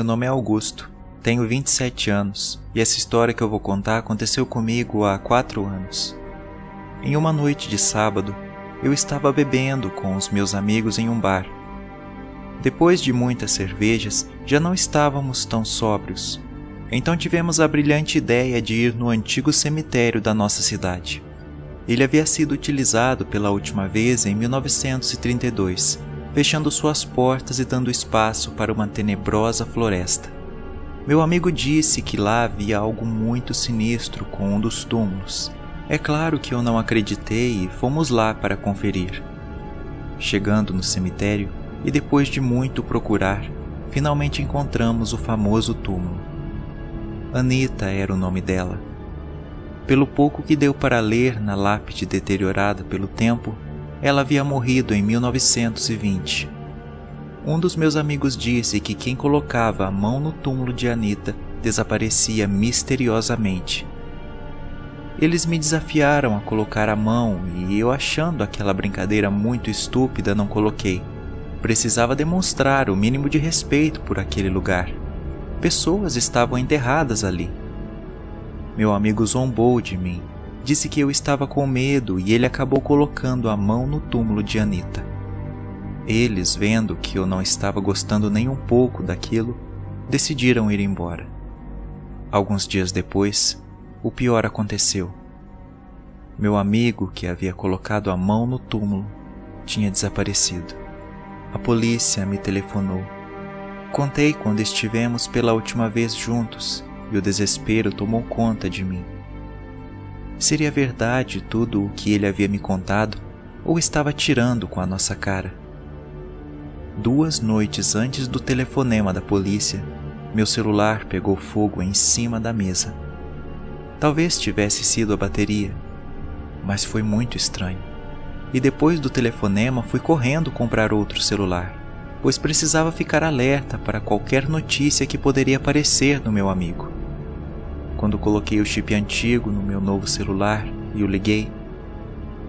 Meu nome é Augusto, tenho 27 anos e essa história que eu vou contar aconteceu comigo há 4 anos. Em uma noite de sábado, eu estava bebendo com os meus amigos em um bar. Depois de muitas cervejas, já não estávamos tão sóbrios, então tivemos a brilhante ideia de ir no antigo cemitério da nossa cidade. Ele havia sido utilizado pela última vez em 1932 fechando suas portas e dando espaço para uma tenebrosa floresta. Meu amigo disse que lá havia algo muito sinistro com um dos túmulos. É claro que eu não acreditei e fomos lá para conferir. Chegando no cemitério e depois de muito procurar, finalmente encontramos o famoso túmulo. Anita era o nome dela. Pelo pouco que deu para ler na lápide deteriorada pelo tempo, ela havia morrido em 1920. Um dos meus amigos disse que quem colocava a mão no túmulo de Anita desaparecia misteriosamente. Eles me desafiaram a colocar a mão e eu, achando aquela brincadeira muito estúpida, não coloquei. Precisava demonstrar o mínimo de respeito por aquele lugar. Pessoas estavam enterradas ali. Meu amigo zombou de mim disse que eu estava com medo e ele acabou colocando a mão no túmulo de Anita. Eles, vendo que eu não estava gostando nem um pouco daquilo, decidiram ir embora. Alguns dias depois, o pior aconteceu. Meu amigo, que havia colocado a mão no túmulo, tinha desaparecido. A polícia me telefonou. Contei quando estivemos pela última vez juntos e o desespero tomou conta de mim. Seria verdade tudo o que ele havia me contado ou estava tirando com a nossa cara? Duas noites antes do telefonema da polícia, meu celular pegou fogo em cima da mesa. Talvez tivesse sido a bateria, mas foi muito estranho. E depois do telefonema fui correndo comprar outro celular, pois precisava ficar alerta para qualquer notícia que poderia aparecer no meu amigo. Quando coloquei o chip antigo no meu novo celular e o liguei,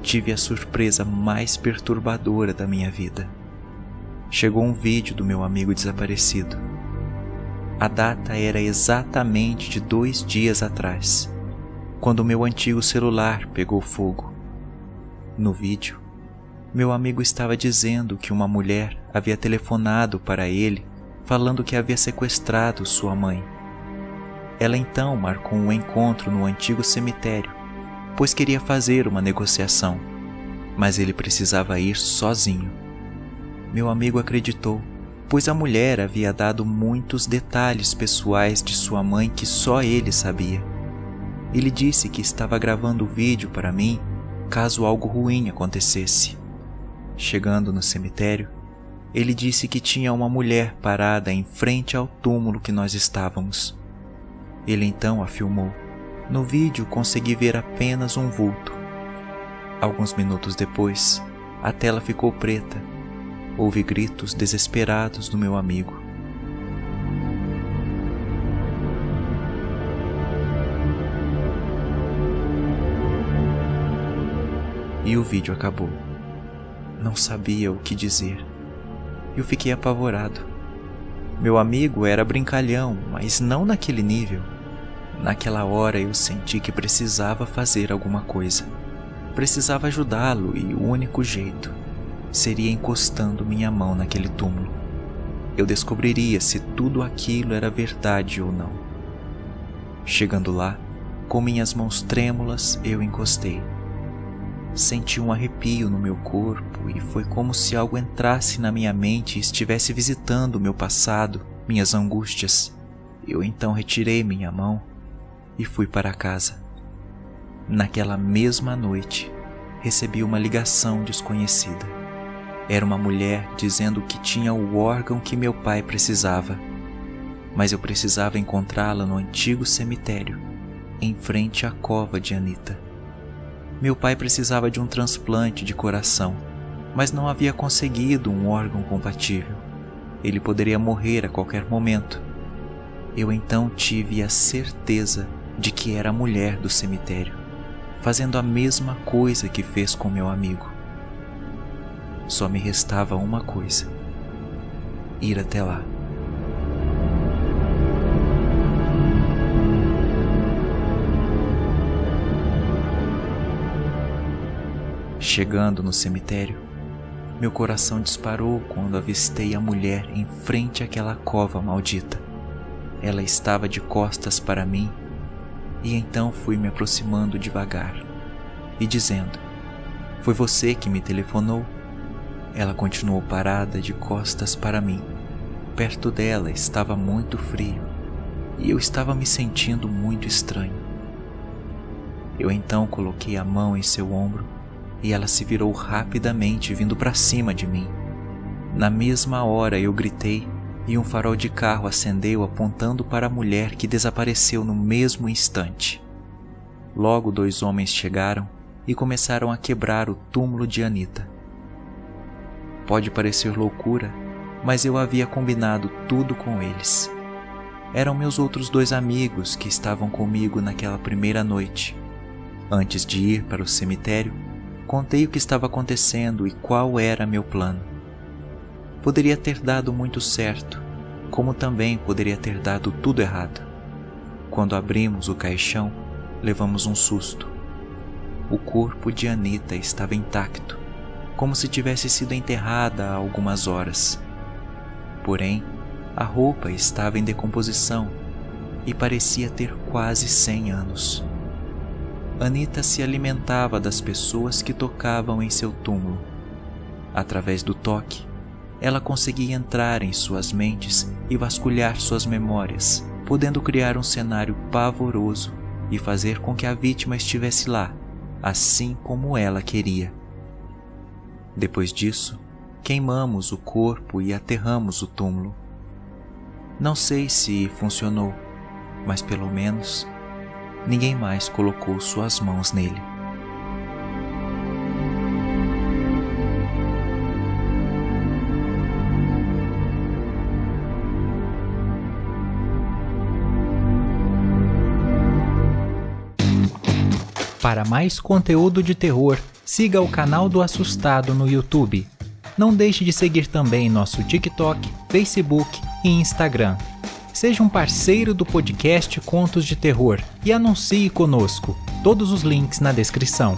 tive a surpresa mais perturbadora da minha vida. Chegou um vídeo do meu amigo desaparecido. A data era exatamente de dois dias atrás, quando meu antigo celular pegou fogo. No vídeo, meu amigo estava dizendo que uma mulher havia telefonado para ele falando que havia sequestrado sua mãe. Ela então marcou um encontro no antigo cemitério, pois queria fazer uma negociação, mas ele precisava ir sozinho. Meu amigo acreditou, pois a mulher havia dado muitos detalhes pessoais de sua mãe que só ele sabia. Ele disse que estava gravando o vídeo para mim caso algo ruim acontecesse. Chegando no cemitério, ele disse que tinha uma mulher parada em frente ao túmulo que nós estávamos. Ele então a filmou. No vídeo consegui ver apenas um vulto. Alguns minutos depois, a tela ficou preta. Houve gritos desesperados do meu amigo. E o vídeo acabou. Não sabia o que dizer. Eu fiquei apavorado. Meu amigo era brincalhão, mas não naquele nível. Naquela hora eu senti que precisava fazer alguma coisa. Precisava ajudá-lo e o único jeito seria encostando minha mão naquele túmulo. Eu descobriria se tudo aquilo era verdade ou não. Chegando lá, com minhas mãos trêmulas, eu encostei. Senti um arrepio no meu corpo e foi como se algo entrasse na minha mente e estivesse visitando meu passado, minhas angústias. Eu então retirei minha mão e fui para casa. Naquela mesma noite, recebi uma ligação desconhecida. Era uma mulher dizendo que tinha o órgão que meu pai precisava, mas eu precisava encontrá-la no antigo cemitério, em frente à cova de Anita. Meu pai precisava de um transplante de coração, mas não havia conseguido um órgão compatível. Ele poderia morrer a qualquer momento. Eu então tive a certeza de que era a mulher do cemitério, fazendo a mesma coisa que fez com meu amigo. Só me restava uma coisa: ir até lá. Chegando no cemitério, meu coração disparou quando avistei a mulher em frente àquela cova maldita. Ela estava de costas para mim e então fui me aproximando devagar e dizendo: Foi você que me telefonou? Ela continuou parada de costas para mim. Perto dela estava muito frio e eu estava me sentindo muito estranho. Eu então coloquei a mão em seu ombro e ela se virou rapidamente, vindo para cima de mim. Na mesma hora eu gritei e um farol de carro acendeu apontando para a mulher que desapareceu no mesmo instante. Logo dois homens chegaram e começaram a quebrar o túmulo de Anita. Pode parecer loucura, mas eu havia combinado tudo com eles. Eram meus outros dois amigos que estavam comigo naquela primeira noite. Antes de ir para o cemitério, contei o que estava acontecendo e qual era meu plano poderia ter dado muito certo, como também poderia ter dado tudo errado. Quando abrimos o caixão, levamos um susto. O corpo de Anita estava intacto, como se tivesse sido enterrada há algumas horas. Porém, a roupa estava em decomposição e parecia ter quase cem anos. Anita se alimentava das pessoas que tocavam em seu túmulo. Através do toque, ela conseguia entrar em suas mentes e vasculhar suas memórias, podendo criar um cenário pavoroso e fazer com que a vítima estivesse lá, assim como ela queria. Depois disso, queimamos o corpo e aterramos o túmulo. Não sei se funcionou, mas pelo menos ninguém mais colocou suas mãos nele. Para mais conteúdo de terror, siga o canal do Assustado no YouTube. Não deixe de seguir também nosso TikTok, Facebook e Instagram. Seja um parceiro do podcast Contos de Terror e anuncie conosco. Todos os links na descrição.